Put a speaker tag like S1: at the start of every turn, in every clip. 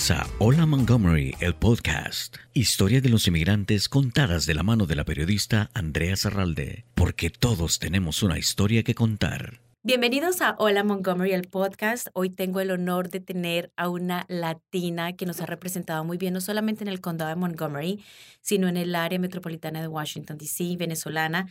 S1: Comienza Hola Montgomery, el podcast. Historia de los inmigrantes contadas de la mano de la periodista Andrea Zarralde, porque todos tenemos una historia que contar.
S2: Bienvenidos a Hola Montgomery, el podcast. Hoy tengo el honor de tener a una latina que nos ha representado muy bien, no solamente en el condado de Montgomery, sino en el área metropolitana de Washington, D.C., venezolana.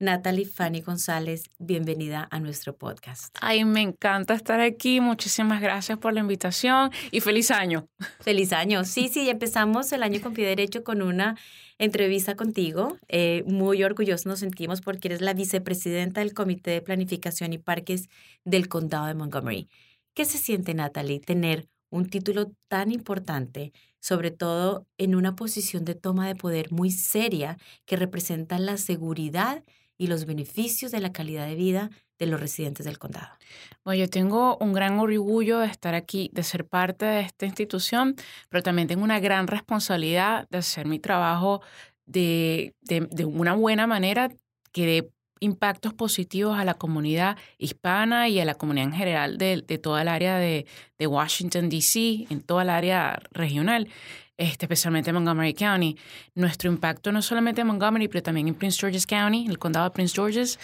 S2: Natalie Fanny González, bienvenida a nuestro podcast.
S3: Ay, me encanta estar aquí. Muchísimas gracias por la invitación y feliz año.
S2: Feliz año. Sí, sí, empezamos el año con pie derecho con una entrevista contigo. Eh, muy orgullosos nos sentimos porque eres la vicepresidenta del Comité de Planificación y Parques del Condado de Montgomery. ¿Qué se siente, Natalie, tener un título tan importante, sobre todo en una posición de toma de poder muy seria que representa la seguridad y los beneficios de la calidad de vida de los residentes del condado.
S3: Bueno, yo tengo un gran orgullo de estar aquí, de ser parte de esta institución, pero también tengo una gran responsabilidad de hacer mi trabajo de, de, una buena manera que dé impactos positivos a la comunidad hispana y a la comunidad en general de, de toda el área de, de Washington, D.C., en toda el área regional este, especialmente en Montgomery County. Nuestro impacto no solamente en Montgomery, pero también en Prince George's County, el condado de Prince George's.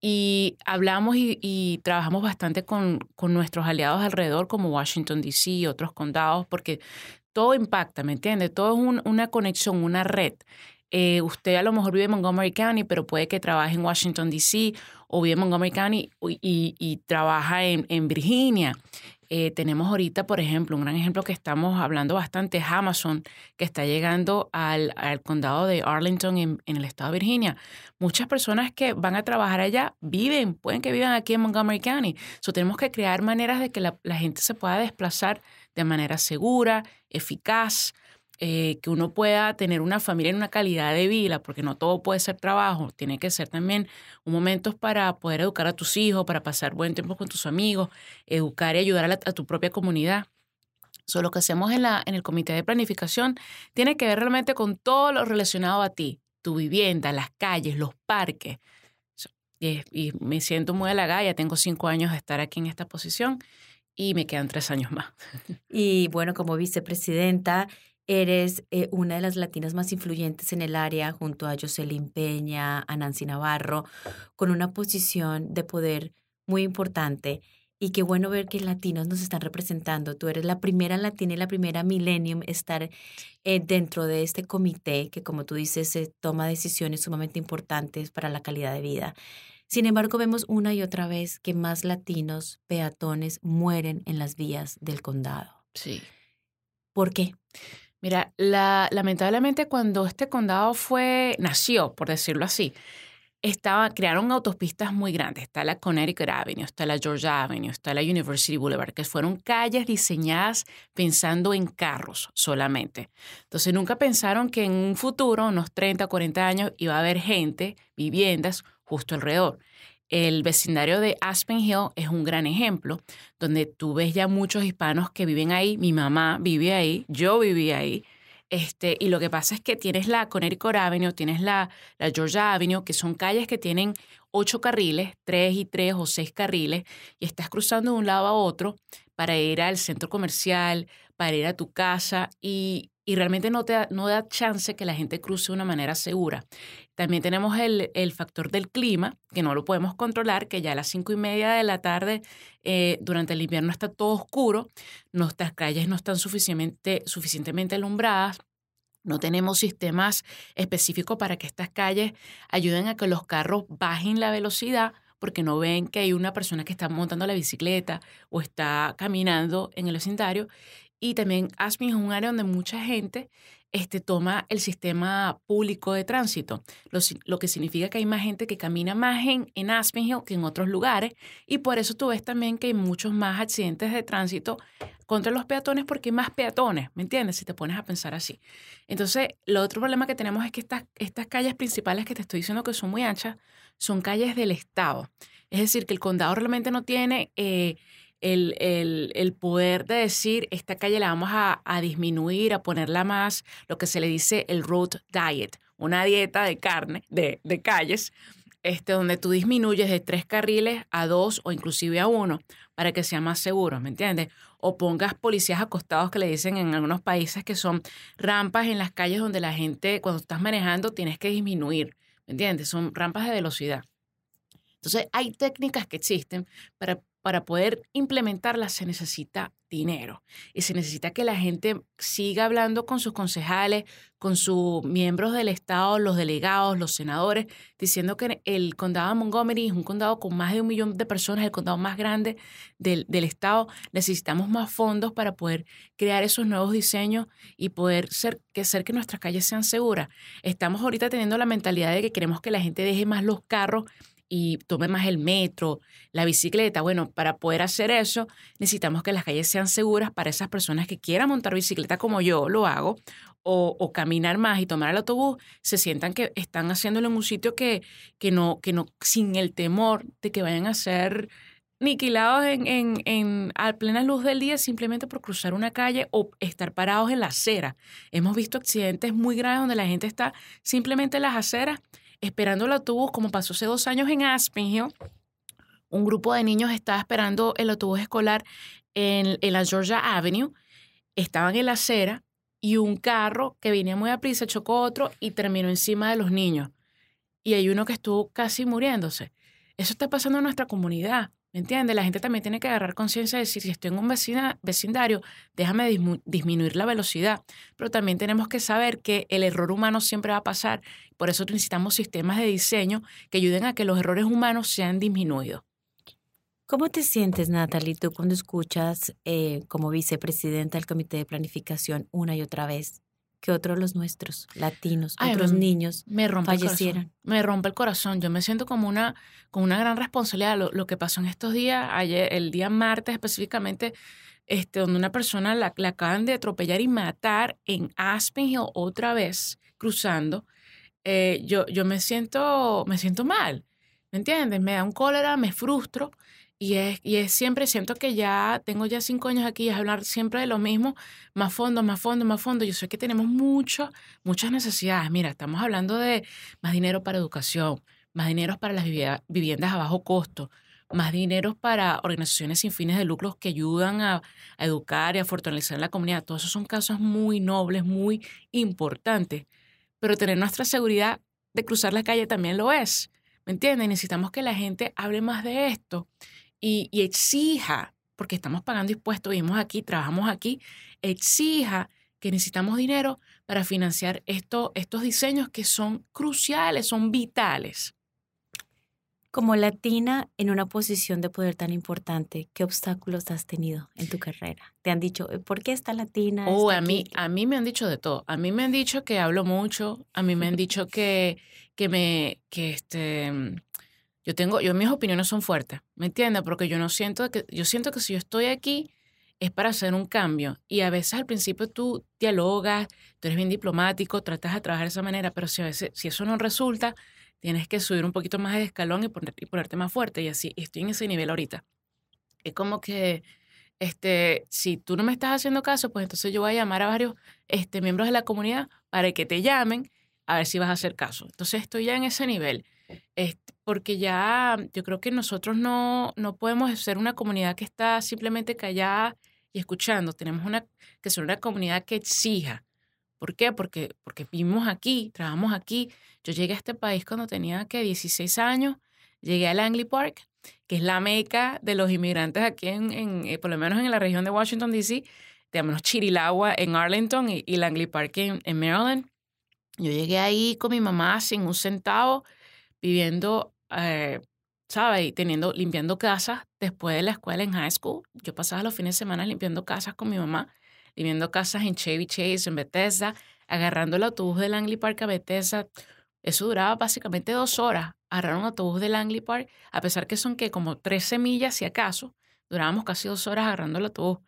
S3: Y hablamos y, trabajamos bastante con, con, nuestros aliados alrededor, como Washington, D.C. y otros condados, porque todo impacta, ¿me entiende? Todo es una conexión, una red. Eh, usted a lo mejor vive en Montgomery County, pero puede que trabaje en Washington, D.C. o vive en Montgomery County y, y trabaja en, en Virginia. Eh, tenemos ahorita, por ejemplo, un gran ejemplo que estamos hablando bastante Amazon, que está llegando al, al condado de Arlington en, en, el estado de Virginia. Muchas personas que van a trabajar allá viven, pueden que vivan aquí en Montgomery County. So, tenemos que crear maneras de que la, la gente se pueda desplazar de manera segura, eficaz, eh, que uno pueda tener una familia en una calidad de vida, porque no todo puede ser trabajo, tiene que ser también un momento para poder educar a tus hijos, para pasar buen tiempo con tus amigos, educar y ayudar a, tu propia comunidad. So, lo que hacemos en, la, en el comité de planificación tiene que ver realmente con todo lo relacionado a ti, tu vivienda, las calles, los parques. y, y, me siento muy halagada, ya tengo cinco años de estar aquí en esta posición y me quedan tres años más.
S2: Y bueno, como vicepresidenta, Eres eh, una de las latinas más influyentes en el área, junto a Jocelyn Peña, a Nancy Navarro, con una posición de poder muy importante. Y qué bueno ver que latinos nos están representando. Tú eres la primera latina y la primera millennium estar eh, dentro de este comité que, como tú dices, se toma decisiones sumamente importantes para la calidad de vida. Sin embargo, vemos una y otra vez que más latinos peatones mueren en las vías del condado.
S3: Sí.
S2: ¿Por qué?
S3: Mira, la, lamentablemente cuando este condado fue, nació, por decirlo así, estaba, crearon autopistas muy grandes. Está la Connecticut Avenue, está la Georgia Avenue, está la University Boulevard, que fueron calles diseñadas pensando en carros solamente. Entonces nunca pensaron que en un futuro, unos 30, 40 años, iba a haber gente, viviendas justo alrededor. El vecindario de Aspen Hill es un gran ejemplo, donde tú ves ya muchos hispanos que viven ahí. Mi mamá vive ahí, yo viví ahí. Este, y lo que pasa es que tienes la Connecticut Avenue, tienes la, la Georgia Avenue, que son calles que tienen ocho carriles, tres y tres o seis carriles, y estás cruzando de un lado a otro para ir al centro comercial, para ir a tu casa, y, y realmente no, te da, no da chance que la gente cruce de una manera segura. También tenemos el, el, factor del clima, que no lo podemos controlar, que ya a las cinco y media de la tarde eh, durante el invierno está todo oscuro, nuestras calles no están suficientemente, suficientemente alumbradas, no tenemos sistemas específicos para que estas calles ayuden a que los carros bajen la velocidad porque no ven que hay una persona que está montando la bicicleta o está caminando en el vecindario y también Aspen es un área donde mucha gente este, toma el sistema público de tránsito, lo, que significa que hay más gente que camina más en, en Aspen Hill que en otros lugares y por eso tú ves también que hay muchos más accidentes de tránsito contra los peatones porque hay más peatones, ¿me entiendes? Si te pones a pensar así. Entonces, lo otro problema que tenemos es que estas, estas calles principales que te estoy diciendo que son muy anchas son calles del Estado. Es decir, que el condado realmente no tiene... Eh, el, el, poder de decir, esta calle la vamos a, a, disminuir, a ponerla más, lo que se le dice el road diet, una dieta de carne, de, de calles, este, donde tú disminuyes de tres carriles a dos o inclusive a uno para que sea más seguro, ¿me entiendes? o pongas policías acostados que le dicen en algunos países que son rampas en las calles donde la gente, cuando estás manejando, tienes que disminuir, ¿me entiendes? Son rampas de velocidad. Entonces, hay técnicas que existen para para poder implementarla se necesita dinero y se necesita que la gente siga hablando con sus concejales, con sus miembros del Estado, los delegados, los senadores, diciendo que el condado de Montgomery es un condado con más de un millón de personas, el condado más grande del, del Estado. Necesitamos más fondos para poder crear esos nuevos diseños y poder ser que, hacer que nuestras calles sean seguras. Estamos ahorita teniendo la mentalidad de que queremos que la gente deje más los carros y tome más el metro, la bicicleta. Bueno, para poder hacer eso necesitamos que las calles sean seguras para esas personas que quieran montar bicicleta como yo lo hago o, caminar más y tomar el autobús, se sientan que están haciéndolo en un sitio que, que, no, que no, sin el temor de que vayan a ser niquilados en, en, en, a plena luz del día simplemente por cruzar una calle o estar parados en la acera. Hemos visto accidentes muy graves donde la gente está simplemente en las aceras esperando el autobús, como pasó hace dos años en Aspen Hill. Un grupo de niños estaba esperando el autobús escolar en, la Georgia Avenue. Estaban en la acera y un carro que venía muy a prisa chocó otro y terminó encima de los niños. Y hay uno que estuvo casi muriéndose. Eso está pasando en nuestra comunidad. ¿Me entiendes? La gente también tiene que agarrar conciencia de decir, si estoy en un vecindario, déjame disminuir la velocidad. Pero también tenemos que saber que el error humano siempre va a pasar. Por eso necesitamos sistemas de diseño que ayuden a que los errores humanos sean disminuidos.
S2: ¿Cómo te sientes, Natalie, tú cuando escuchas eh, como vicepresidenta del Comité de Planificación una y otra vez que otros los nuestros, latinos, otros niños,
S3: me rompe fallecieran. me rompe el corazón. Yo me siento como una, con una gran responsabilidad. Lo, que pasó en estos días, ayer, el día martes específicamente, este, donde una persona la, acaban de atropellar y matar en Aspen Hill otra vez, cruzando, eh, yo, yo me siento, me siento mal. ¿Me entiendes? Me da un cólera, me frustro y es, y es siempre, siento que ya tengo ya cinco años aquí, es hablar siempre de lo mismo, más fondo, más fondo, más fondo. Yo sé que tenemos mucho, muchas necesidades. Mira, estamos hablando de más dinero para educación, más dinero para las viviendas a bajo costo, más dinero para organizaciones sin fines de lucro que ayudan a, a educar y a fortalecer la comunidad. Todos esos son casos muy nobles, muy importantes. Pero tener nuestra seguridad de cruzar la calle también lo es. ¿Me entiendes? Necesitamos que la gente hable más de esto y, exija, porque estamos pagando impuestos, vivimos aquí, trabajamos aquí, exija que necesitamos dinero para financiar esto, estos diseños que son cruciales, son vitales.
S2: Como latina en una posición de poder tan importante, ¿qué obstáculos has tenido en tu carrera? ¿Te han dicho, eh, ¿por qué esta latina?
S3: Oh, a mí, a mí me han dicho de todo. A mí me han dicho que hablo mucho, a mí me han dicho que, que me, que este, yo tengo, yo mis opiniones son fuertes, ¿me entiendes? Porque yo no siento que, yo siento que si yo estoy aquí es para hacer un cambio. Y a veces al principio tú dialogas, tú eres bien diplomático, tratas de trabajar de esa manera, pero si a veces, si eso no resulta, tienes que subir un poquito más de escalón y, y ponerte más fuerte. Y así, estoy en ese nivel ahorita. Es como que, este, si tú no me estás haciendo caso, pues entonces yo voy a llamar a varios este, miembros de la comunidad para que te llamen a ver si vas a hacer caso. Entonces estoy ya en ese nivel. Este, porque ya yo creo que nosotros no, no podemos ser una comunidad que está simplemente callada y escuchando. Tenemos una, que ser una comunidad que exija. ¿Por qué? Porque, porque vivimos aquí, trabajamos aquí. Yo llegué a este país cuando tenía que 16 años. Llegué a Langley Park, que es la meca de los inmigrantes aquí, en, en eh, por lo menos en la región de Washington, D.C., digamos, Chirilagua en Arlington y, Langley Park en, en Maryland. Yo llegué ahí con mi mamá sin un centavo, viviendo eh, ¿sabes? Teniendo, limpiando casas después de la escuela en high school. Yo pasaba los fines de semana limpiando casas con mi mamá, limpiando casas en Chevy Chase, en Bethesda, agarrando el autobús de Langley Park a Bethesda. Eso duraba básicamente dos horas, agarrar un autobús de Langley Park, a pesar que son que como 13 millas si acaso, durábamos casi dos horas agarrando el autobús.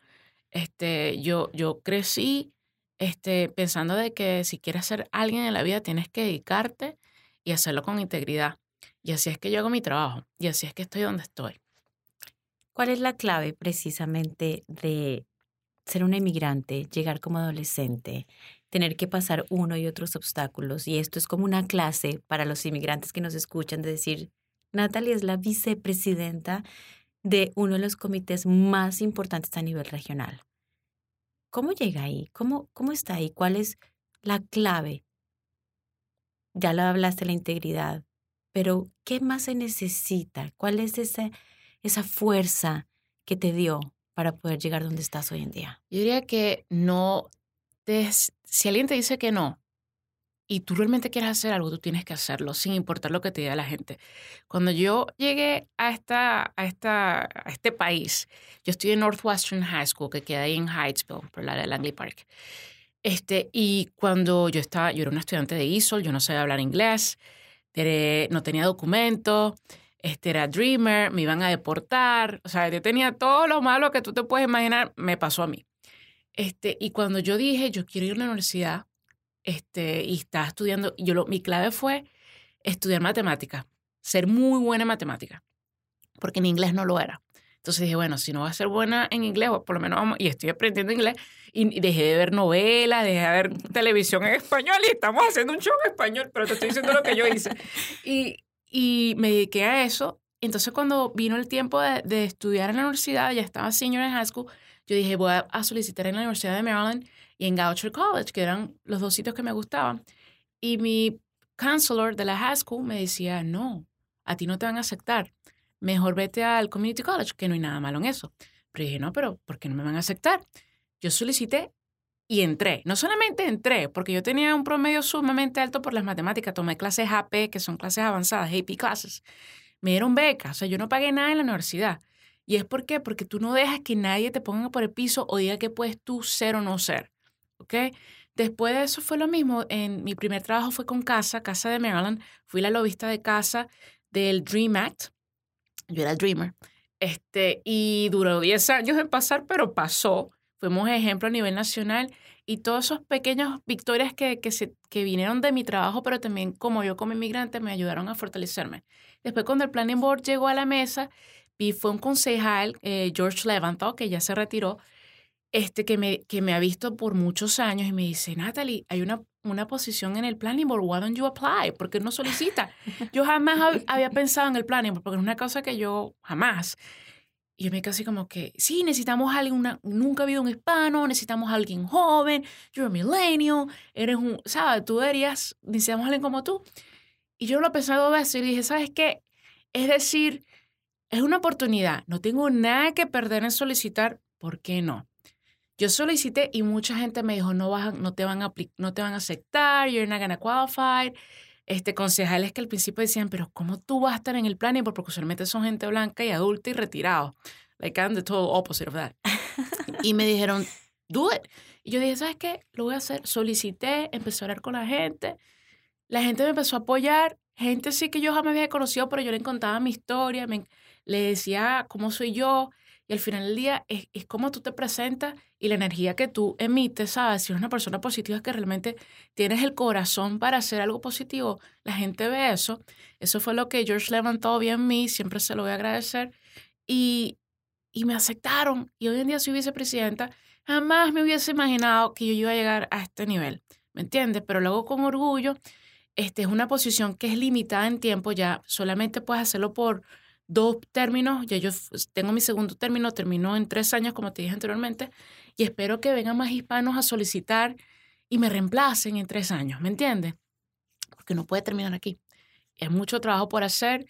S3: Este, yo, yo crecí este, pensando de que si quieres ser alguien en la vida tienes que dedicarte y hacerlo con integridad. Y así es que yo hago mi trabajo y así es que estoy donde estoy.
S2: ¿Cuál es la clave precisamente de ser una inmigrante, llegar como adolescente, tener que pasar uno y otros obstáculos? Y esto es como una clase para los inmigrantes que nos escuchan de decir, Natalie es la vicepresidenta de uno de los comités más importantes a nivel regional. ¿Cómo llega ahí? ¿Cómo, cómo está ahí? ¿Cuál es la clave? Ya lo hablaste la integridad, pero ¿qué más se necesita? ¿Cuál es esa, esa fuerza que te dio para poder llegar donde estás hoy en día?
S3: Yo diría que no, si alguien te dice que no, y tú realmente quieres hacer algo, tú tienes que hacerlo, sin importar lo que te diga la gente. Cuando yo llegué a, esta, a, esta, a este país, yo estoy en Northwestern High School, que queda ahí en Hightsville, por la de Langley Park. Este, y cuando yo estaba, yo era una estudiante de ISOL, yo no sabía hablar inglés, no tenía documento, este era dreamer, me iban a deportar, o sea, yo tenía todo lo malo que tú te puedes imaginar, me pasó a mí. Este, y cuando yo dije, yo quiero ir a la universidad, este, y estaba estudiando, yo lo, mi clave fue estudiar matemática, ser muy buena en matemática, porque en inglés no lo era. Entonces dije, bueno, si no voy a ser buena en inglés, por lo menos vamos, y estoy aprendiendo inglés, y dejé de ver novelas, dejé de ver televisión en español, y estamos haciendo un show en español, pero te estoy diciendo lo que yo hice. Y, y me dediqué a eso. Entonces cuando vino el tiempo de, de estudiar en la universidad, ya estaba senior en high school, yo dije, voy a, solicitar en la Universidad de Maryland y en Goucher College, que eran los dos sitios que me gustaban. Y mi counselor de la high school me decía, no, a ti no te van a aceptar. Mejor vete al community college, que no hay nada malo en eso. Pero dije, no, pero ¿por qué no me van a aceptar? Yo solicité y entré. No solamente entré, porque yo tenía un promedio sumamente alto por las matemáticas. Tomé clases AP, que son clases avanzadas, AP classes. Me dieron becas, o sea, yo no pagué nada en la universidad. ¿Y es por qué? Porque tú no dejas que nadie te ponga por el piso o diga que puedes tú ser o no ser. ¿Ok? Después de eso fue lo mismo. En mi primer trabajo fue con Casa, Casa de Maryland. Fui la lobista de Casa del Dream Act. Yo era Dreamer. Este, y duró 10 años en pasar, pero pasó. Fuimos ejemplo a nivel nacional y todas esas pequeñas victorias que, que, se, que vinieron de mi trabajo, pero también como yo como inmigrante, me ayudaron a fortalecerme. Después, cuando el Planning Board llegó a la mesa, y fue un concejal, eh, George Levanto, que ya se retiró, este, que, me, que me ha visto por muchos años y me dice, Natalie, hay una, una posición en el planning board, why don't you apply? ¿Por qué no solicita? yo jamás había pensado en el planning board, porque es una cosa que yo jamás. Y yo me quedé así como que, sí, necesitamos a alguien, nunca ha habido un hispano, necesitamos a alguien joven, you're a millennial, eres un, ¿sabes? Tú deberías, necesitamos a alguien como tú. Y yo lo pensado dos veces y dije, ¿sabes qué? Es decir, es una oportunidad. No tengo nada que perder en solicitar. ¿Por qué no? Yo solicité y mucha gente me dijo, no, vas no, te, van a, no te van a aceptar, you're not gonna qualify. Este, concejales que al principio decían, pero ¿cómo tú vas a estar en el planning? Porque usualmente son gente blanca y adulta y retirado. Like I'm the total opposite of that. y me dijeron, do it. Y yo dije, ¿sabes qué? Lo voy a hacer. Solicité, empecé a hablar con la gente. La gente me empezó a apoyar. Gente sí que yo jamás había conocido, pero yo le contaba mi historia. Me, le decía cómo soy yo y al final del día es, es cómo tú te presentas y la energía que tú emites, ¿sabes? Si eres una persona positiva es que realmente tienes el corazón para hacer algo positivo, la gente ve eso. Eso fue lo que George levantó bien en mí, siempre se lo voy a agradecer. Y, y me aceptaron y hoy en día soy vicepresidenta. Jamás me hubiese imaginado que yo iba a llegar a este nivel, ¿me entiendes? Pero luego con orgullo, este es una posición que es limitada en tiempo, ya solamente puedes hacerlo por dos términos, ya yo tengo mi segundo término, terminó en tres años, como te dije anteriormente, y espero que vengan más hispanos a solicitar y me reemplacen en tres años, ¿me entiendes? Porque no puede terminar aquí. Es mucho trabajo por hacer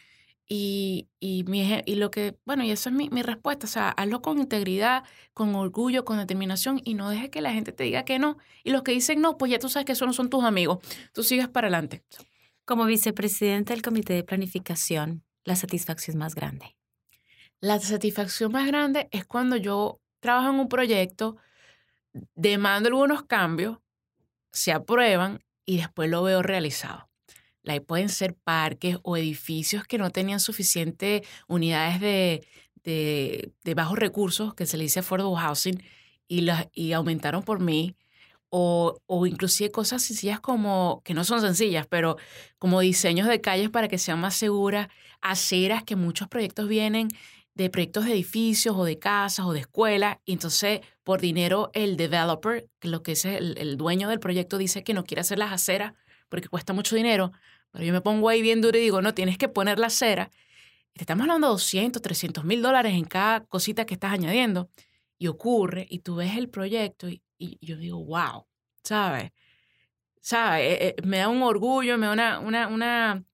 S3: y, y, mi, y lo que, bueno, y esa es mi, mi, respuesta, o sea, hazlo con integridad, con orgullo, con determinación y no dejes que la gente te diga que no. Y los que dicen no, pues ya tú sabes que esos no son tus amigos, tú sigues para adelante.
S2: Como vicepresidente del Comité de Planificación, la satisfacción más grande?
S3: La satisfacción más grande es cuando yo trabajo en un proyecto, demando algunos cambios, se aprueban y después lo veo realizado. Ahí pueden ser parques o edificios que no tenían suficientes unidades de, de, bajos recursos, que se le dice affordable housing, y, las, y aumentaron por mí o, o inclusive cosas sencillas como, que no son sencillas, pero como diseños de calles para que sean más seguras, aceras, que muchos proyectos vienen de proyectos de edificios o de casas o de escuelas, y entonces por dinero el developer, que lo que es el, dueño del proyecto, dice que no quiere hacer las aceras porque cuesta mucho dinero, pero yo me pongo ahí bien duro y digo, no, tienes que poner la acera. te estamos hablando de 200, 300 mil dólares en cada cosita que estás añadiendo. Y ocurre, y tú ves el proyecto y, y yo digo, wow, ¿sabes? ¿Sabes? Eh, eh, me da un orgullo, me da una, una, una...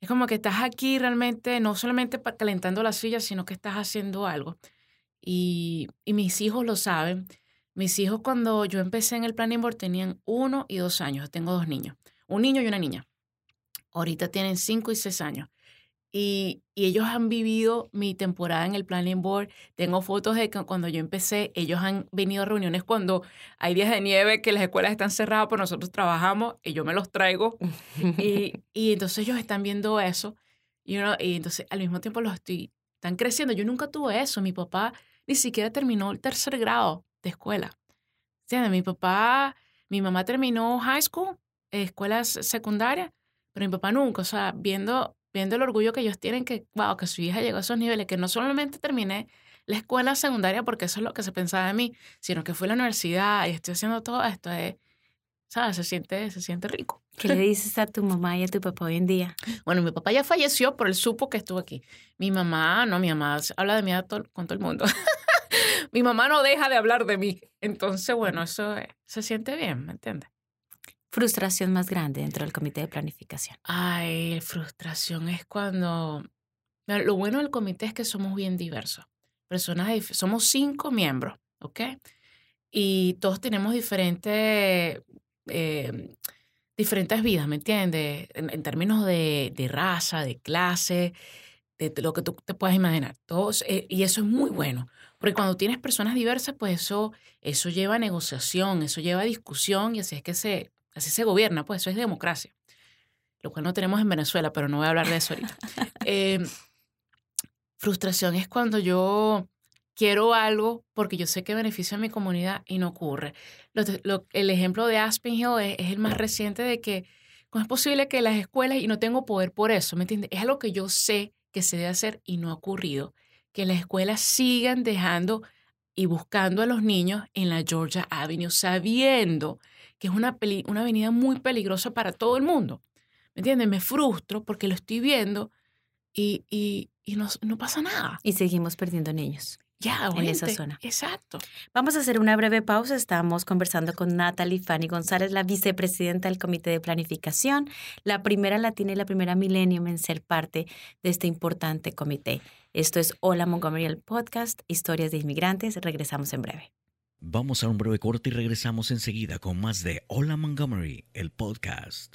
S3: Es como que estás aquí realmente, no solamente calentando la silla, sino que estás haciendo algo. Y, y mis hijos lo saben. Mis hijos cuando yo empecé en el Planning Board tenían uno y dos años. Tengo dos niños, un niño y una niña. Ahorita tienen cinco y seis años. Y, ellos han vivido mi temporada en el Planning Board. Tengo fotos de cuando yo empecé, ellos han venido a reuniones cuando hay días de nieve, que las escuelas están cerradas, pero nosotros trabajamos y yo me los traigo. y, y entonces ellos están viendo eso. Y, y entonces al mismo tiempo los estoy, están creciendo. Yo nunca tuve eso. Mi papá ni siquiera terminó el tercer grado de escuela. ¿Entiendes? Mi papá, mi mamá terminó high school, escuelas secundarias, pero mi papá nunca. O sea, viendo viendo el orgullo que ellos tienen que, wow, que su hija llegó a esos niveles, que no solamente terminé la escuela secundaria porque eso es lo que se pensaba de mí, sino que fui a la universidad y estoy haciendo todo esto, es, ¿sabes? Se siente, se siente rico.
S2: ¿Qué le dices a tu mamá y a tu papá hoy en día?
S3: Bueno, mi papá ya falleció, pero él supo que estuvo aquí. Mi mamá, no, mi mamá habla de mí con todo el mundo. mi mamá no deja de hablar de mí. Entonces, bueno, eso se siente bien, ¿me entiendes?
S2: Frustración más grande dentro del comité de planificación?
S3: Ay, frustración es cuando... Lo bueno del comité es que somos bien diversos. Personas, somos cinco miembros, ¿ok? Y todos tenemos diferentes, eh, diferentes vidas, ¿me entiendes? En, términos de, de, raza, de clase, de, lo que tú te puedas imaginar. Todos, eh, y eso es muy bueno, porque cuando tienes personas diversas, pues eso, eso lleva a negociación, eso lleva a discusión y así es que se, Así se gobierna, pues eso es democracia. Lo cual no tenemos en Venezuela, pero no voy a hablar de eso ahorita. Em, frustración es cuando yo quiero algo porque yo sé que beneficia a mi comunidad y no ocurre. el ejemplo de Aspen Hill es, el más reciente de que ¿cómo es posible que las escuelas, y no tengo poder por eso, ¿me entiendes? Es algo que yo sé que se debe hacer y no ha ocurrido, que las escuelas sigan dejando y buscando a los niños en la Georgia Avenue, sabiendo que es una, una avenida muy peligrosa para todo el mundo. ¿Me entiendes? Me frustro porque lo estoy viendo y, y, y no, no, pasa nada.
S2: Y seguimos perdiendo niños.
S3: Ya,
S2: en esa zona.
S3: Exacto.
S2: Vamos a hacer una breve pausa. Estamos conversando con Natalie Fanny González, la vicepresidenta del Comité de Planificación, la primera latina y la primera millennium en ser parte de este importante comité. Esto es Hola Montgomery, el podcast, historias de inmigrantes. Regresamos en breve.
S1: Vamos a un breve corte y regresamos enseguida con más de Hola Montgomery, el podcast.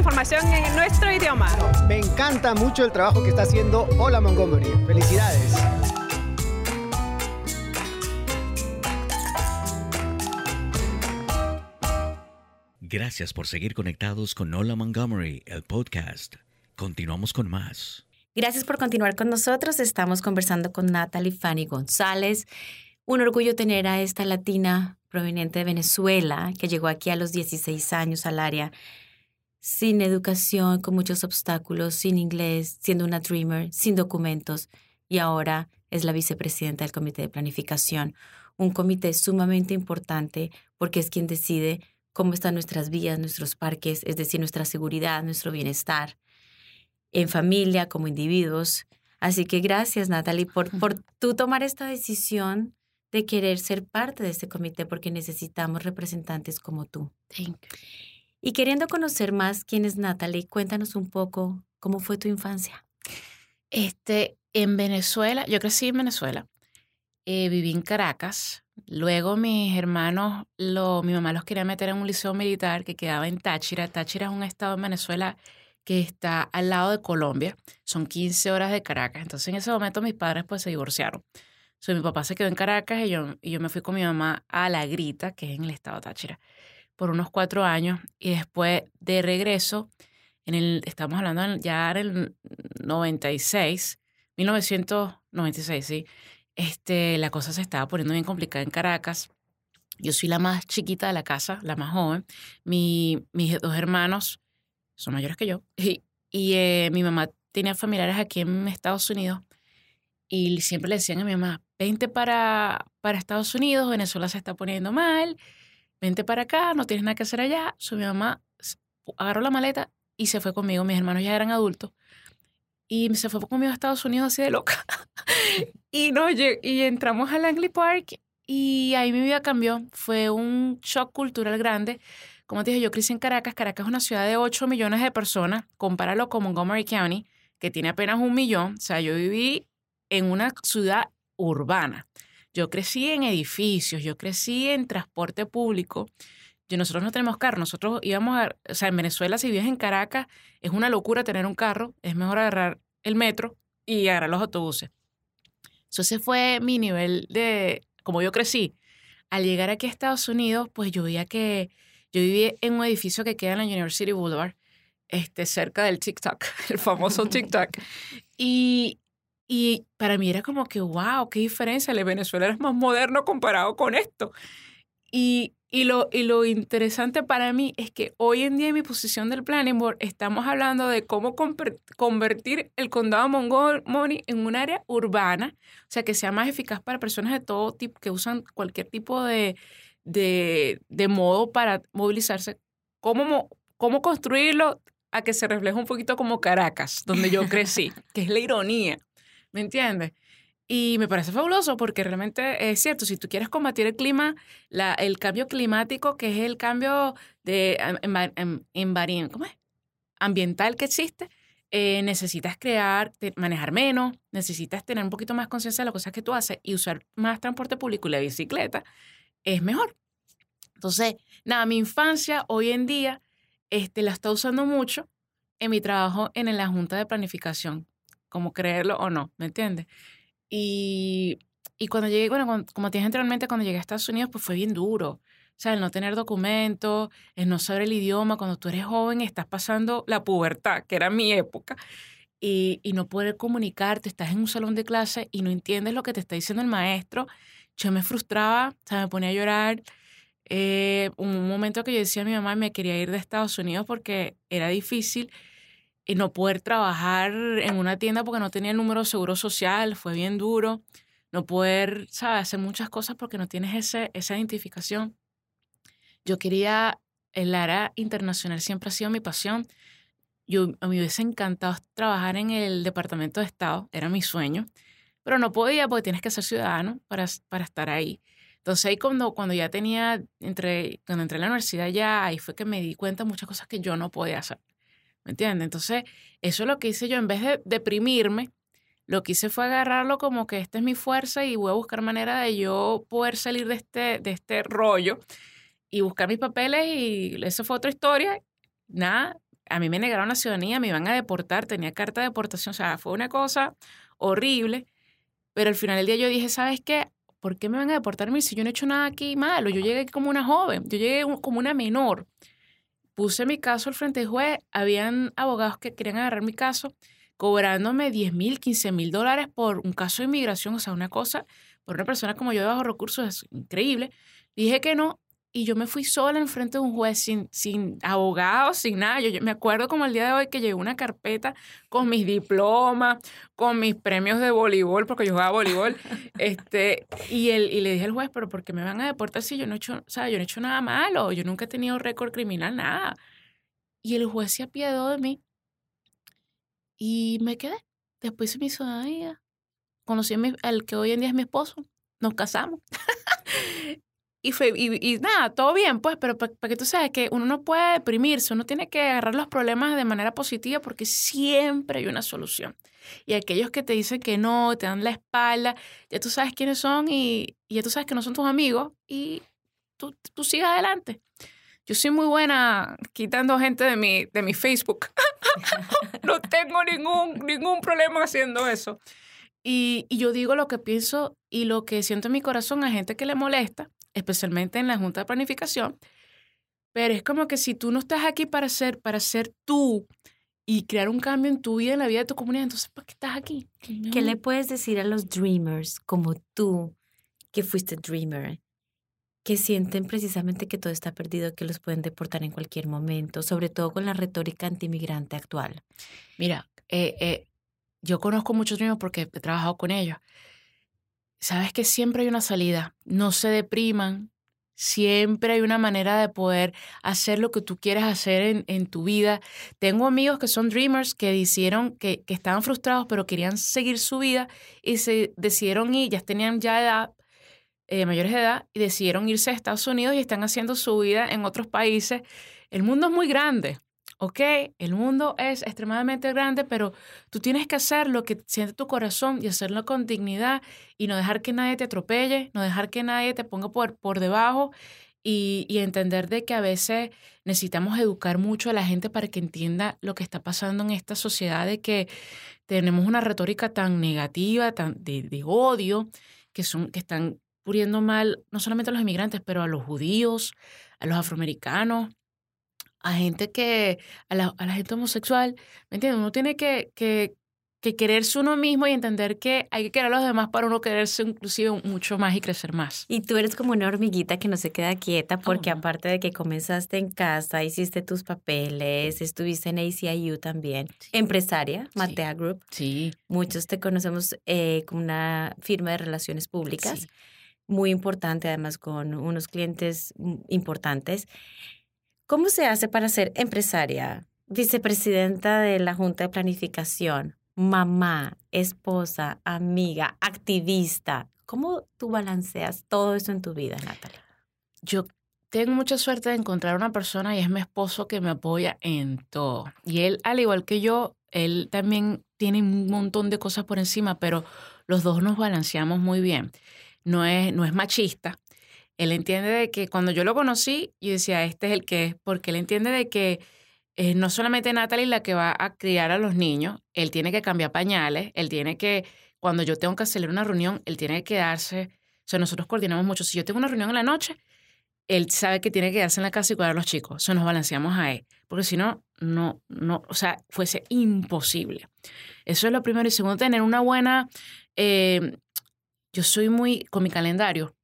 S4: información en nuestro idioma.
S5: Me encanta mucho el trabajo que está haciendo Hola Montgomery. Felicidades.
S1: Gracias por seguir conectados con Hola Montgomery, el podcast. Continuamos con más.
S2: Gracias por continuar con nosotros. Estamos conversando con Natalie Fanny González. Un orgullo tener a esta latina proveniente de Venezuela que llegó aquí a los 16 años al área sin educación, con muchos obstáculos, sin inglés, siendo una dreamer, sin documentos, y ahora es la vicepresidenta del Comité de Planificación, un comité sumamente importante porque es quien decide cómo están nuestras vías, nuestros parques, es decir, nuestra seguridad, nuestro bienestar, en familia, como individuos. Así que gracias, Natalie, por, por tú tomar esta decisión de querer ser parte de este comité porque necesitamos representantes como tú. Y queriendo conocer más quién es Natalie, cuéntanos un poco cómo fue tu infancia.
S3: Este, en Venezuela, yo crecí en Venezuela, eh, viví en Caracas. Luego mis hermanos, lo, mi mamá los quería meter en un liceo militar que quedaba en Táchira. Táchira es un estado en Venezuela que está al lado de Colombia. Son 15 horas de Caracas. Entonces en ese momento mis padres pues se divorciaron. So, mi papá se quedó en Caracas y yo, y yo me fui con mi mamá a La Grita, que es en el estado de Táchira por unos cuatro años y después de regreso, en el, estamos hablando ya en el 96, 1996, sí, este, la cosa se estaba poniendo bien complicada en Caracas. Yo soy la más chiquita de la casa, la más joven. Mi, mis dos hermanos son mayores que yo. Y, y eh, mi mamá tenía familiares aquí en Estados Unidos. Y siempre le decían a mi mamá, vente para, para Estados Unidos, Venezuela se está poniendo mal, vente para acá, no tienes nada que hacer allá. Su mamá agarró la maleta y se fue conmigo. Mis hermanos ya eran adultos. Y se fue conmigo a Estados Unidos así de loca. y, no, y entramos a Langley Park y ahí mi vida cambió. Fue un shock cultural grande. Como te dije, yo crecí en Caracas. Caracas es una ciudad de 8 millones de personas. Compáralo con Montgomery County, que tiene apenas un millón. O sea, yo viví en una ciudad urbana. Yo crecí en edificios, yo crecí en transporte público. Yo, nosotros no tenemos carro, nosotros íbamos a, o sea, en Venezuela si vives en Caracas es una locura tener un carro, es mejor agarrar el metro y agarrar los autobuses. Eso ese fue mi nivel de, como yo crecí, al llegar aquí a Estados Unidos, pues yo veía que yo vivía en un edificio que queda en la University Boulevard, este, cerca del TikTok, el famoso TikTok. Y, y para mí era como que, wow, qué diferencia, el Venezuela es más moderno comparado con esto. Y, y, lo, y lo interesante para mí es que hoy en día en mi posición del Planning Board estamos hablando de cómo convertir el condado Montgomery en un área urbana, o sea, que sea más eficaz para personas de todo tipo, que usan cualquier tipo de, de, de modo para movilizarse. ¿Cómo, ¿Cómo construirlo a que se refleje un poquito como Caracas, donde yo crecí? que es la ironía, ¿me entiendes? Y me parece fabuloso porque realmente es cierto, si tú quieres combatir el clima, la, el cambio climático, que es el cambio de, en, en, ¿cómo es? ambiental que existe, eh, necesitas crear, manejar menos, necesitas tener un poquito más conciencia de las cosas que tú haces y usar más transporte público y la bicicleta, es mejor. Entonces, nada, mi infancia hoy en día este, la está usando mucho en mi trabajo en la Junta de Planificación, como creerlo o no, ¿me entiendes? Y, y cuando llegué, bueno, como te dije anteriormente, cuando llegué a Estados Unidos, pues fue bien duro. O sea, el no tener documentos, el no saber el idioma, cuando tú eres joven estás pasando la pubertad, que era mi época, y, y no poder comunicarte, estás en un salón de clase y no entiendes lo que te está diciendo el maestro. Yo me frustraba, o sea, me ponía a llorar. Eh, un momento que yo decía a mi mamá me quería ir de Estados Unidos porque era difícil y no poder trabajar en una tienda porque no tenía el número de seguro social, fue bien duro. No poder, ¿sabes?, hacer muchas cosas porque no tienes ese, esa identificación. Yo quería, el área internacional siempre ha sido mi pasión. Yo, me hubiese encantado trabajar en el Departamento de Estado, era mi sueño, pero no podía porque tienes que ser ciudadano para, para estar ahí. Entonces ahí cuando, cuando ya tenía, entre, cuando entré a la universidad ya, ahí fue que me di cuenta de muchas cosas que yo no podía hacer. ¿Me entiendes? Entonces, eso es lo que hice yo. En vez de deprimirme, lo que hice fue agarrarlo como que esta es mi fuerza y voy a buscar manera de yo poder salir de este, de este rollo y buscar mis papeles y eso fue otra historia. Nada, a mí me negaron la ciudadanía, me iban a deportar, tenía carta de deportación, o sea, fue una cosa horrible. Pero al final del día yo dije, ¿sabes qué? ¿Por qué me van a deportar si yo no he hecho nada aquí malo? Yo llegué como una joven, yo llegué como una menor puse mi caso al frente del juez, habían abogados que querían agarrar mi caso cobrándome 10 mil, 15 mil dólares por un caso de inmigración, o sea, una cosa, por una persona como yo de bajos recursos es increíble. Dije que no y yo me fui sola en frente de un juez sin, sin abogado, sin nada. Yo, me acuerdo como el día de hoy que llegó una carpeta con mis diplomas, con mis premios de voleibol, porque yo jugaba voleibol. este, y, él, y le dije al juez, pero ¿por qué me van a deportar si yo no he hecho, o sea, yo no he hecho nada malo? Yo nunca he tenido récord criminal, nada. Y el juez se apiadó de mí. Y me quedé. Después se me hizo, conocí al que hoy en día es mi esposo. Nos casamos. Y, fue, y, nada, todo bien, pues, pero para, que tú sabes que uno no puede deprimirse, uno tiene que agarrar los problemas de manera positiva porque siempre hay una solución. Y aquellos que te dicen que no, te dan la espalda, ya tú sabes quiénes son y, ya tú sabes que no son tus amigos y tú, tú sigues adelante. Yo soy muy buena quitando gente de mi, de mi Facebook. no tengo ningún, ningún problema haciendo eso. Y, y, yo digo lo que pienso y lo que siento en mi corazón a gente que le molesta especialmente en la Junta de Planificación, Pero es como que si tú no estás aquí para ser, para ser tú y crear un cambio en tu vida, en la vida de tu comunidad, entonces ¿para qué estás aquí?
S2: ¿Qué le puedes decir a los dreamers como tú, que fuiste dreamer, que sienten precisamente que todo está perdido, que los pueden deportar en cualquier momento, sobre todo con la retórica antimigrante actual?
S3: Mira, eh, eh, yo conozco muchos dreamers porque he trabajado con ellos. Sabes que siempre hay una salida. No se depriman, Siempre hay una manera de poder hacer lo que tú quieres hacer en, en tu vida. Tengo amigos que son dreamers que dijeron que, que, estaban frustrados, pero querían seguir su vida y se decidieron ir, ya tenían ya edad, eh, mayores de edad, y decidieron irse a Estados Unidos y están haciendo su vida en otros países. El mundo es muy grande. Ok, el mundo es extremadamente grande, pero tú tienes que hacer lo que siente tu corazón y hacerlo con dignidad y no dejar que nadie te atropelle, no dejar que nadie te ponga por, por debajo y, y entender de que a veces necesitamos educar mucho a la gente para que entienda lo que está pasando en esta sociedad, de que tenemos una retórica tan negativa, tan de, de odio, que, son, que están poniendo mal no solamente a los inmigrantes, pero a los judíos, a los afroamericanos, a gente que, a la, a la gente homosexual, ¿me entiendes? Uno tiene que, que, que, quererse uno mismo y entender que hay que querer a los demás para uno quererse inclusive mucho más y crecer más.
S2: Y tú eres como una hormiguita que no se queda quieta porque oh. aparte de que comenzaste en casa, hiciste tus papeles, estuviste en ACIU también, sí. empresaria, Matea
S3: sí.
S2: Group.
S3: Sí.
S2: Muchos te conocemos eh, como una firma de relaciones públicas.
S3: Sí.
S2: Muy importante, además, con unos clientes importantes. ¿Cómo se hace para ser empresaria, vicepresidenta de la Junta de Planificación, mamá, esposa, amiga, activista? ¿Cómo tú balanceas todo eso en tu vida, Natalia?
S3: Yo tengo mucha suerte de encontrar una persona y es mi esposo que me apoya en todo. Y él, al igual que yo, él también tiene un montón de cosas por encima, pero los dos nos balanceamos muy bien. No es, no es machista, él entiende de que cuando yo lo conocí, yo decía, este es el que es, porque él entiende de que eh, no solamente Natalie la que va a criar a los niños, él tiene que cambiar pañales, él tiene que, cuando yo tengo que hacer una reunión, él tiene que quedarse, o sea, nosotros coordinamos mucho. Si yo tengo una reunión en la noche, él sabe que tiene que quedarse en la casa y cuidar a los chicos. O sea, nos balanceamos a él. Porque si no, no, no, o sea, fuese imposible. Eso es lo primero. Y segundo, tener una buena, eh, yo soy muy, con mi calendario,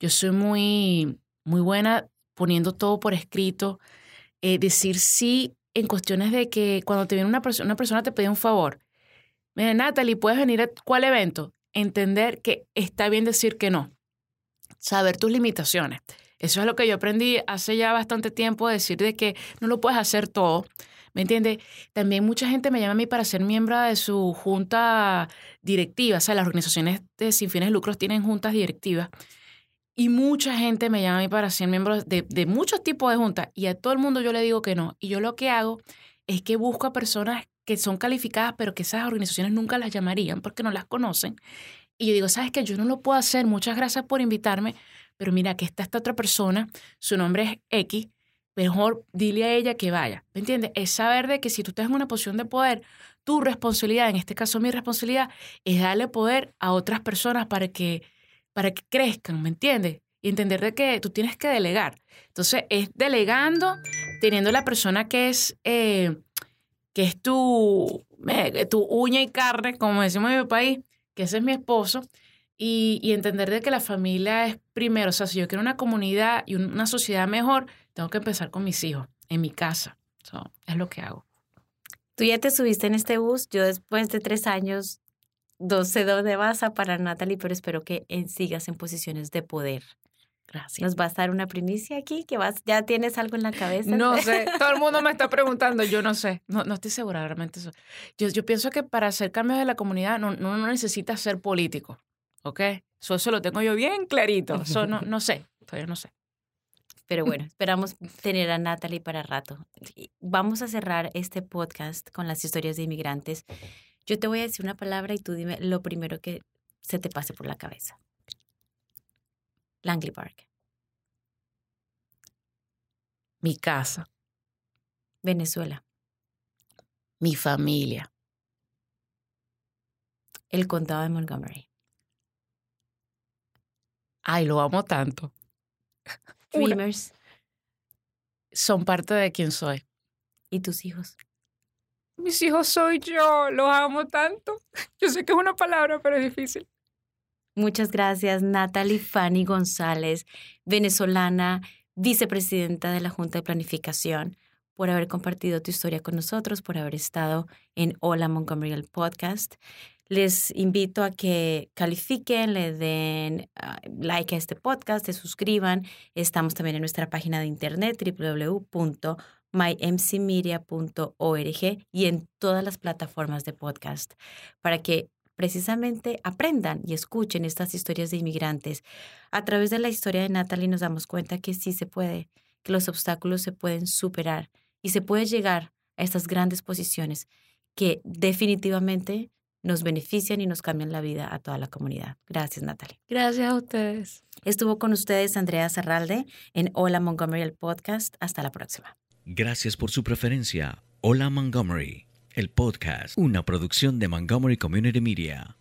S3: yo soy muy, muy buena poniendo todo por escrito, eh, decir sí en cuestiones de que cuando te viene una, persona, una persona te pide un favor. Mira, Natalie, ¿puedes venir a cuál evento? Entender que está bien decir que no. Saber tus limitaciones. Eso es lo que yo aprendí hace ya bastante tiempo, decir de que no lo puedes hacer todo. ¿Me entiendes? También mucha gente me llama a mí para ser miembro de su junta directiva. O sea, las organizaciones de sin fines de lucros tienen juntas directivas. Y mucha gente me llama a mí para ser miembro de, de, muchos tipos de juntas y a todo el mundo yo le digo que no. Y yo lo que hago es que busco a personas que son calificadas, pero que esas organizaciones nunca las llamarían porque no las conocen. Y yo digo, ¿sabes qué? Yo no lo puedo hacer, muchas gracias por invitarme, pero mira, que está esta otra persona, su nombre es X, mejor dile a ella que vaya. ¿Me entiendes? Es saber de que si tú estás en una posición de poder, tu responsabilidad, en este caso mi responsabilidad, es darle poder a otras personas para que para que crezcan, ¿me entiendes? Y entender de que tú tienes que delegar. Entonces, es delegando, teniendo la persona que es, eh, que es tu, eh, tu uña y carne, como decimos en mi país, que ese es mi esposo, y, y, entender de que la familia es primero. O sea, si yo quiero una comunidad y una sociedad mejor, tengo que empezar con mis hijos, en mi casa. So, es lo que hago.
S2: Tú ya te subiste en este bus. Yo después de tres años no sé dónde vas a parar, Natalie, pero espero que en, sigas en posiciones de poder.
S3: Gracias.
S2: ¿Nos vas a dar una primicia aquí? ¿Que vas, ¿Ya tienes algo en la cabeza?
S3: No sé, todo el mundo me está preguntando, yo no sé, no, no estoy segura realmente. Eso. Yo, yo pienso que para hacer cambios de la comunidad no, no, no necesita ser político, ¿ok? Eso, eso lo tengo yo bien clarito, eso no, no sé, todavía no sé.
S2: Pero bueno, esperamos tener a Natalie para rato. Vamos a cerrar este podcast con las historias de inmigrantes. Yo te voy a decir una palabra y tú dime lo primero que se te pase por la cabeza. Langley Park.
S3: Mi casa.
S2: Venezuela.
S3: Mi familia.
S2: El condado de Montgomery.
S3: Ay, lo amo tanto.
S2: Dreamers.
S3: son parte de quien soy.
S2: ¿Y tus hijos?
S3: Mis hijos soy yo, los amo tanto. Yo sé que es una palabra, pero es difícil.
S2: Muchas gracias, Natalie Fanny González, venezolana, vicepresidenta de la Junta de Planificación, por haber compartido tu historia con nosotros, por haber estado en Hola Montgomery, el podcast. Les invito a que califiquen, le den ah, like a este podcast, se suscriban. Estamos también en nuestra página de internet www.mymcmedia.org y en todas las plataformas de podcast para que precisamente aprendan y escuchen estas historias de inmigrantes. A través de la historia de Natalie nos damos cuenta que sí se puede, que los obstáculos se pueden superar y se puede llegar a estas grandes posiciones que definitivamente nos benefician y nos cambian la vida a toda la comunidad. Gracias, Natalie.
S3: Gracias a ustedes.
S2: Estuvo con ustedes Andrea Zarralde en Hola Montgomery, el podcast. Hasta la próxima.
S1: Gracias por su preferencia. Hola Montgomery, el podcast, una producción de Montgomery Community Media.